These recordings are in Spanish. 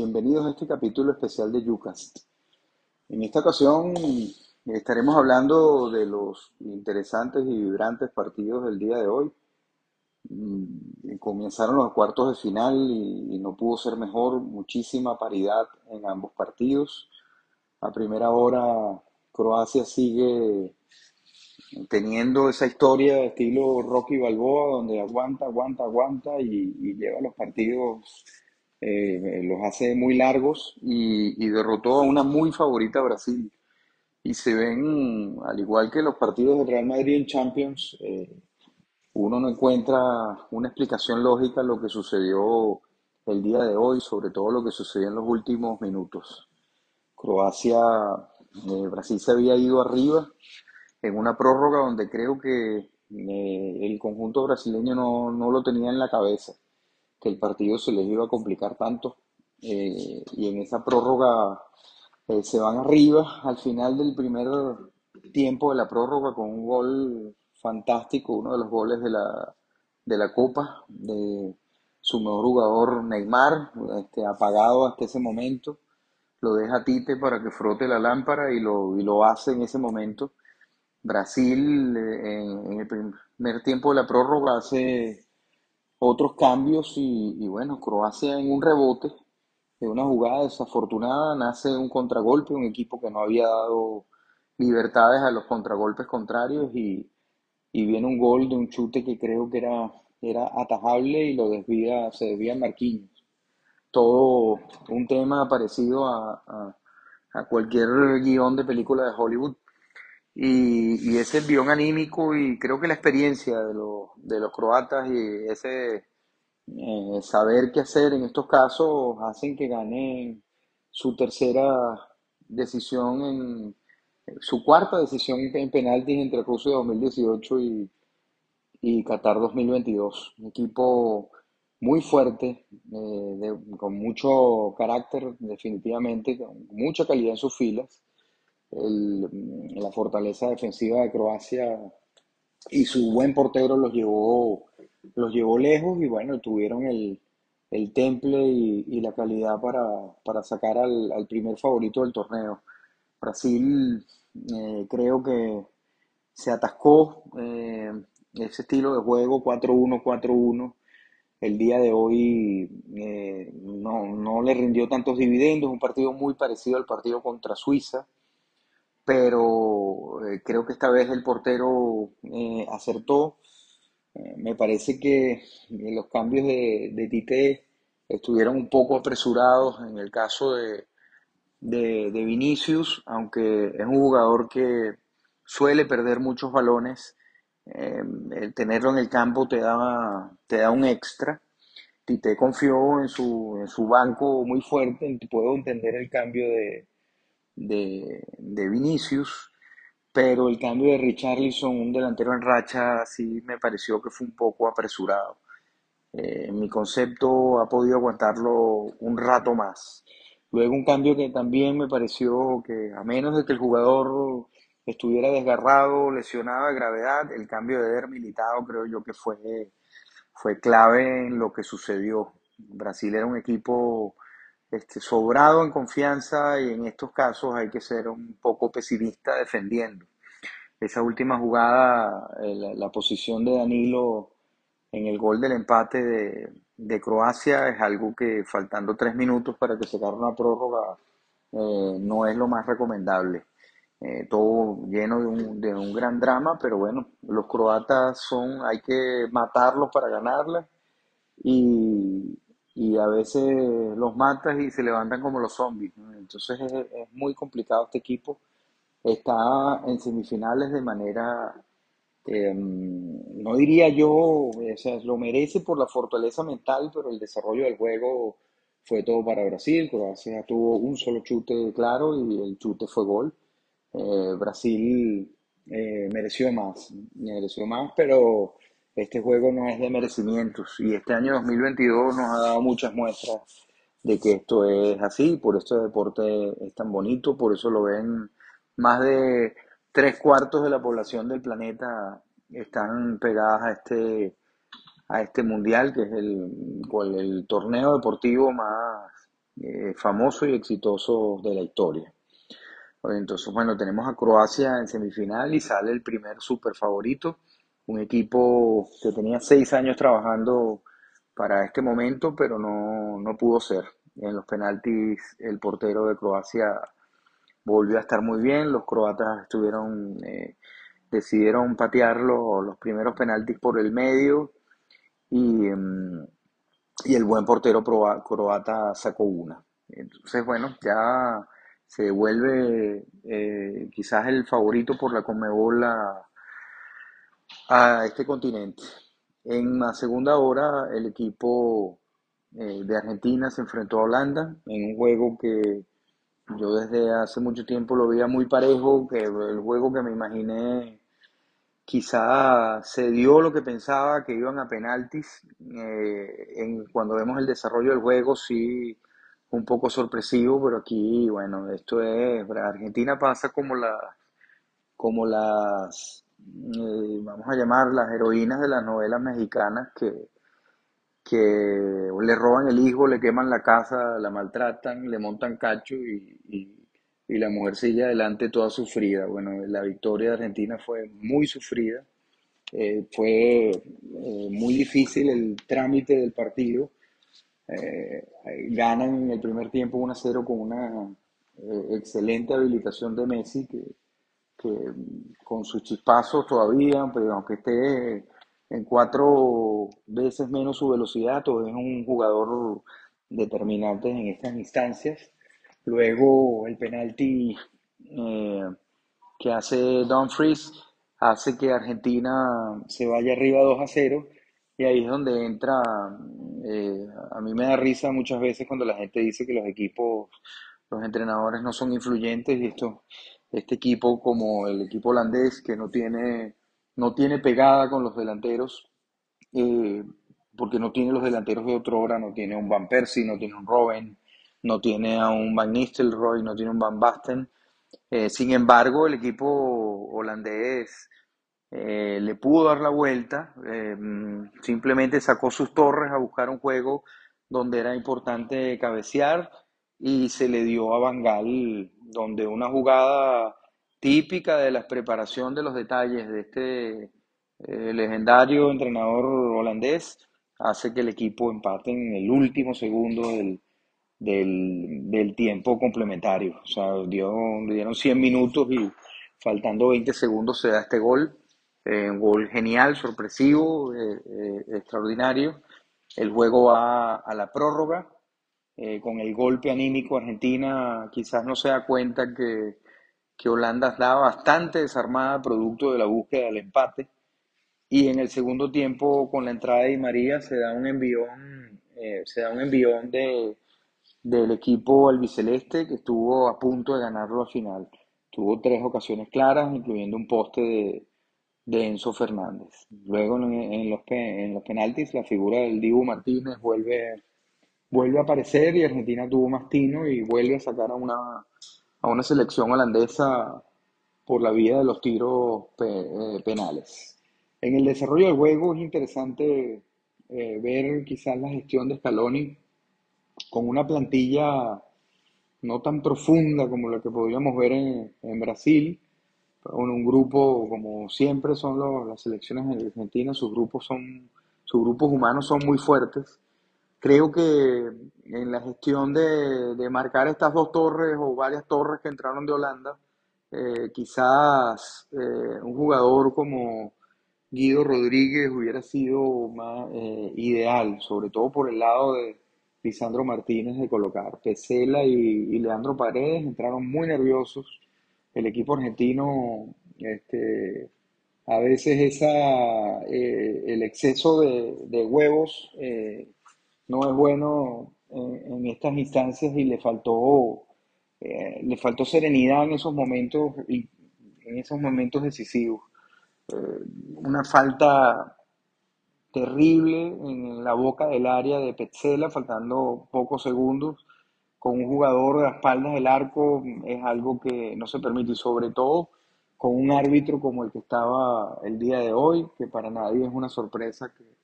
bienvenidos a este capítulo especial de Yucast. En esta ocasión estaremos hablando de los interesantes y vibrantes partidos del día de hoy. Mm, Comenzaron los cuartos de final y, no pudo ser mejor, muchísima paridad en ambos partidos. A primera hora Croacia sigue teniendo esa historia de estilo Rocky Balboa, donde aguanta, aguanta, aguanta y lleva los partidos, eh, los hace muy largos y, derrotó a una muy favorita Brasil. Y se ven, al igual que los partidos del Real Madrid en Champions, eh, uno no encuentra una explicación lógica a lo que sucedió el día de hoy, sobre todo lo que sucedió en los últimos minutos. Croacia, eh, Brasil se había ido arriba en una prórroga donde creo que eh, el conjunto brasileño no, no lo tenía en la cabeza, que el partido se les iba a complicar tanto. eh, y en esa prórroga eh, se van arriba al final del primer tiempo de la prórroga con un gol fantástico, uno de los goles de la, de la Copa, de su mejor jugador Neymar, este, apagado hasta ese momento. Lo deja Tite para que frote la lámpara y lo, y lo hace en ese momento. Brasil eh, en, en el primer tiempo de la prórroga hace otros cambios y, y bueno, Croacia en un rebote de una jugada desafortunada nace un contragolpe, un equipo que no había dado libertades a los contragolpes contrarios y, y viene un gol de un chute que creo que era, era atajable y lo desvía, se desvía Marquinhos. Todo un tema parecido a, a, a cualquier guion de película de Hollywood. Y, ese envión anímico y creo que la experiencia de los, de los croatas y ese eh, saber qué hacer en estos casos hacen que ganen su tercera decisión en su cuarta decisión en penaltis entre Rusia 2018 y, y Qatar 2022. Un equipo muy fuerte, eh, con mucho carácter, definitivamente, con mucha calidad en sus filas. El- la fortaleza defensiva de Croacia y su buen portero los llevó, los llevó lejos y bueno, tuvieron el, el temple y, la calidad para, para sacar al, primer favorito del torneo. Brasil eh, creo que se atascó eh, ese estilo de juego 4-1, 4-1. El día de hoy eh, no, no le rindió tantos dividendos, un partido muy parecido al partido contra Suiza pero eh, creo que esta vez el portero eh, acertó. Eh, me parece que los cambios de, Tite estuvieron un poco apresurados en el caso de, de, de Vinicius, aunque es un jugador que suele perder muchos balones. eh, el tenerlo en el campo te da, te da un extra. Tite confió en su, en su banco muy fuerte, puedo entender el cambio de, de, de Vinicius, pero el cambio de Richarlison, un delantero en racha, sí me pareció que fue un poco apresurado. Eh, mi concepto ha podido aguantarlo un rato más. Luego un cambio que también me pareció que a menos de que el jugador estuviera desgarrado, lesionado de gravedad, el cambio de Eder Militao creo yo que fue, fue clave en lo que sucedió. Brasil era un equipo este, sobrado en confianza y en estos casos hay que ser un poco pesimista defendiendo. Esa última jugada, eh, la, la posición de Danilo en el gol del empate de, de Croacia es algo que faltando tres minutos para que se acabe una prórroga eh, no es lo más recomendable. Eh, todo lleno de un, de un gran drama, pero bueno, los croatas son, hay que matarlos para ganarla y, y a veces los matas y se levantan como los zombies, ¿no? Entonces es, es muy complicado este equipo. Está en semifinales de manera eh, no diría yo, o sea, lo merece por la fortaleza mental, pero el desarrollo del juego fue todo para Brasil. Croacia tuvo un solo chute claro y el chute fue gol. Eh, Brasil eh, mereció más, mereció más, pero este juego no es de merecimientos y este año 2022 nos ha dado muchas muestras de que esto es así, por eso el deporte es tan bonito, por eso lo ven más de tres cuartos de la población del planeta están pegadas a este, a este mundial, que es el, cual- el torneo deportivo más, eh, famosos y exitosos de la historia. Entonces, bueno, tenemos a Croacia en semifinal y sale el primer super favorito, un equipo que tenía seis años trabajando para este momento, pero no, no pudo ser. En los penaltis, el portero de Croacia volvió a estar muy bien. Los croatas estuvieron, eh, decidieron patear los, primeros penaltis por el medio y, em, y el buen portero croata sacó una. Entonces, bueno, ya se vuelve eh, quizás el favorito por la Conmebol a, a este continente. En la segunda hora, el equipo eh, de Argentina se enfrentó a Holanda en un juego que yo desde hace mucho tiempo lo veía muy parejo, que el juego que me imaginé quizá se dio lo que pensaba que iban a penaltis. Eh, en, cuando vemos el desarrollo del juego, sí, un poco sorpresivo, pero aquí, bueno, esto es, Argentina pasa como la, como las, eh, vamos a llamar las heroínas de las novelas mexicanas que, que le roban el hijo, le queman la casa, la maltratan, le montan cacho y, la mujer sigue adelante toda sufrida. Bueno, la victoria de Argentina fue muy sufrida, eh, fue eh, muy difícil el trámite del partido. Eh, ganan en el primer tiempo 1-0 con una excelente habilitación de Messi, que, que con sus chispazos todavía, pero aunque esté en cuatro veces menos su velocidad, o es un jugador determinante en estas instancias. Luego el penalti eh, que hace Dumfries hace que Argentina se vaya arriba 2 a 0 y ahí es donde entra, eh, a mí me da risa muchas veces cuando la gente dice que los equipos, los entrenadores no son influyentes y esto, este equipo como el equipo holandés que no tiene no tiene pegada con los delanteros, eh, porque no tiene los delanteros de otra hora, no tiene un Van Persie, no tiene un Robben, no tiene a un Van Nistelrooy, no tiene un Van Basten. Eh, sin embargo, el equipo holandés eh, le pudo dar la vuelta, simplemente sacó sus torres a buscar un juego donde era importante cabecear y se le dio a Bangal, donde una jugada típica de la preparación de los detalles de este eh, legendario entrenador holandés, hace que el equipo empate en el último segundo del, del, tiempo complementario. O sea, dio, dieron 100 minutos y faltando 20 segundos se da este gol. Eh, un gol genial, sorpresivo, eh, extraordinario. El juego va a la prórroga. Con el golpe anímico, Argentina quizás no se da cuenta que que Holanda estaba bastante desarmada producto de la búsqueda del empate. Y en el segundo tiempo, con la entrada de Di María, se da un envión, eh, se da un envión de, del equipo albiceleste que estuvo a punto de ganarlo al final. Tuvo tres ocasiones claras, incluyendo un poste de, de Enzo Fernández. Luego en, los, en los penaltis, la figura del Dibu Martínez vuelve, vuelve a aparecer y Argentina tuvo más tino y vuelve a sacar a una a una selección holandesa por la vía de los tiros eh, penales. En el desarrollo del juego es interesante eh, ver quizás la gestión de Scaloni con una plantilla no tan profunda como la que podríamos ver en, Brasil, con un grupo como siempre son las selecciones en Argentina, sus grupos son sus grupos humanos son muy fuertes Creo que en la gestión de, marcar estas dos torres o varias torres que entraron de Holanda, eh, quizás eh, un jugador como Guido Rodríguez hubiera sido más eh, ideal, sobre todo por el lado de Lisandro Martínez de colocar. Pesela y, Leandro Paredes entraron muy nerviosos. El equipo argentino, este, a veces esa, el exceso de, de huevos no es bueno en, estas instancias y le faltó, eh, le faltó serenidad en esos momentos, y en esos momentos decisivos. Eh, una falta terrible en la boca del área de Petzela, faltando pocos segundos, con un jugador de las espaldas del arco, es algo que no se permite, y sobre todo con un árbitro como el que estaba el día de hoy, que para nadie es una sorpresa que,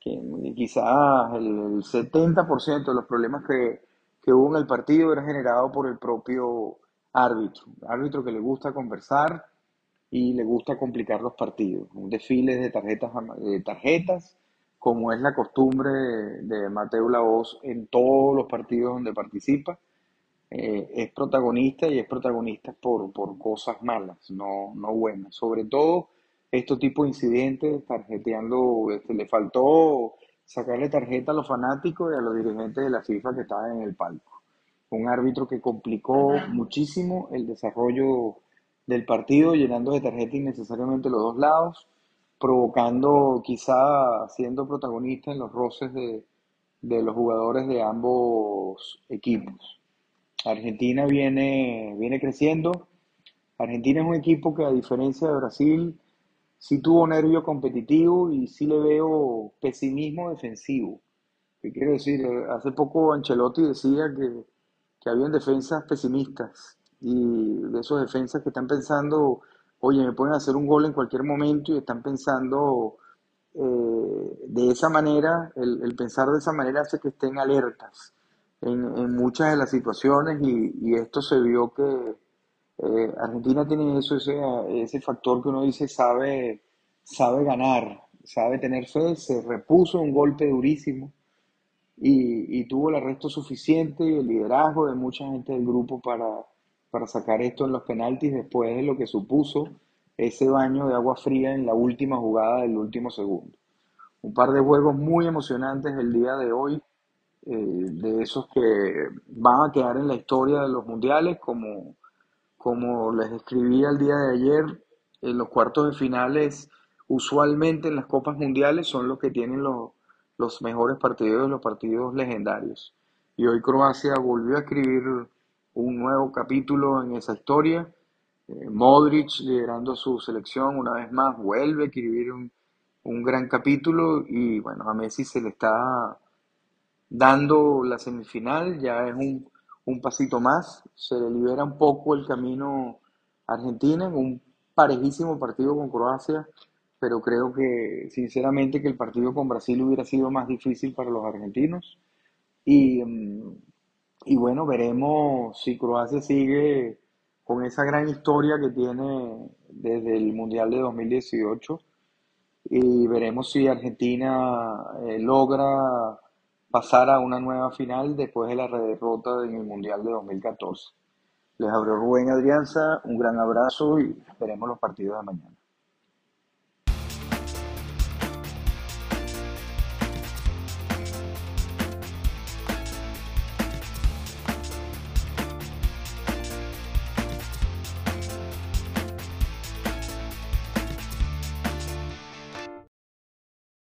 que quizás el 70% de los problemas que, que hubo en el partido era generado por el propio árbitro, árbitro que le gusta conversar y le gusta complicar los partidos. Un desfile de tarjetas, de tarjetas como es la costumbre de Mateo Laoz en todos los partidos donde participa. Eh, es protagonista y es protagonista por, por cosas malas, no, no buenas. Sobre todo estos tipos de incidentes, tarjeteando, este, le faltó sacarle tarjeta a los fanáticos y a los dirigentes de la FIFA que estaban en el palco. Un árbitro que complicó muchísimo el desarrollo del partido, llenando de tarjeta innecesariamente los dos lados, provocando quizá siendo protagonista en los roces de, de los jugadores de ambos equipos. Argentina viene, viene creciendo. Argentina es un equipo que a diferencia de Brasil sí tuvo nervio competitivo y sí le veo pesimismo defensivo. ¿Qué quiero decir? Hace poco Ancelotti decía que, que habían defensas pesimistas y de esos defensas que están pensando, oye, me pueden hacer un gol en cualquier momento y están pensando eh, de esa manera, el, el, pensar de esa manera hace que estén alertas en, en muchas de las situaciones y, y esto se vio que eh, Argentina tiene eso, ese, factor que uno dice sabe, sabe ganar, sabe tener fe, se repuso un golpe durísimo y, tuvo el arresto suficiente y el liderazgo de mucha gente del grupo para, para sacar esto en los penaltis después de lo que supuso ese baño de agua fría en la última jugada del último segundo. Un par de juegos muy emocionantes el día de hoy, eh, de esos que van a quedar en la historia de los mundiales como como les escribí el día de ayer, en los cuartos de finales, usualmente en las Copas Mundiales, son los que tienen los, los mejores partidos, los partidos legendarios. Y hoy Croacia volvió a escribir un nuevo capítulo en esa historia. Eh, Modric liderando su selección una vez más vuelve a escribir un, un gran capítulo y bueno, a Messi se le está dando la semifinal, ya es un un pasito más, se le libera un poco el camino a Argentina en un parejísimo partido con Croacia, pero creo que sinceramente que el partido con Brasil hubiera sido más difícil para los argentinos. Y, mm, y bueno, veremos si Croacia sigue con esa gran historia que tiene desde el Mundial de 2018 y veremos si Argentina eh, logra pasar a una nueva final después de la derrota en el Mundial de 2014. Les abrió Rubén Adrianza, un gran abrazo y veremos los partidos de mañana.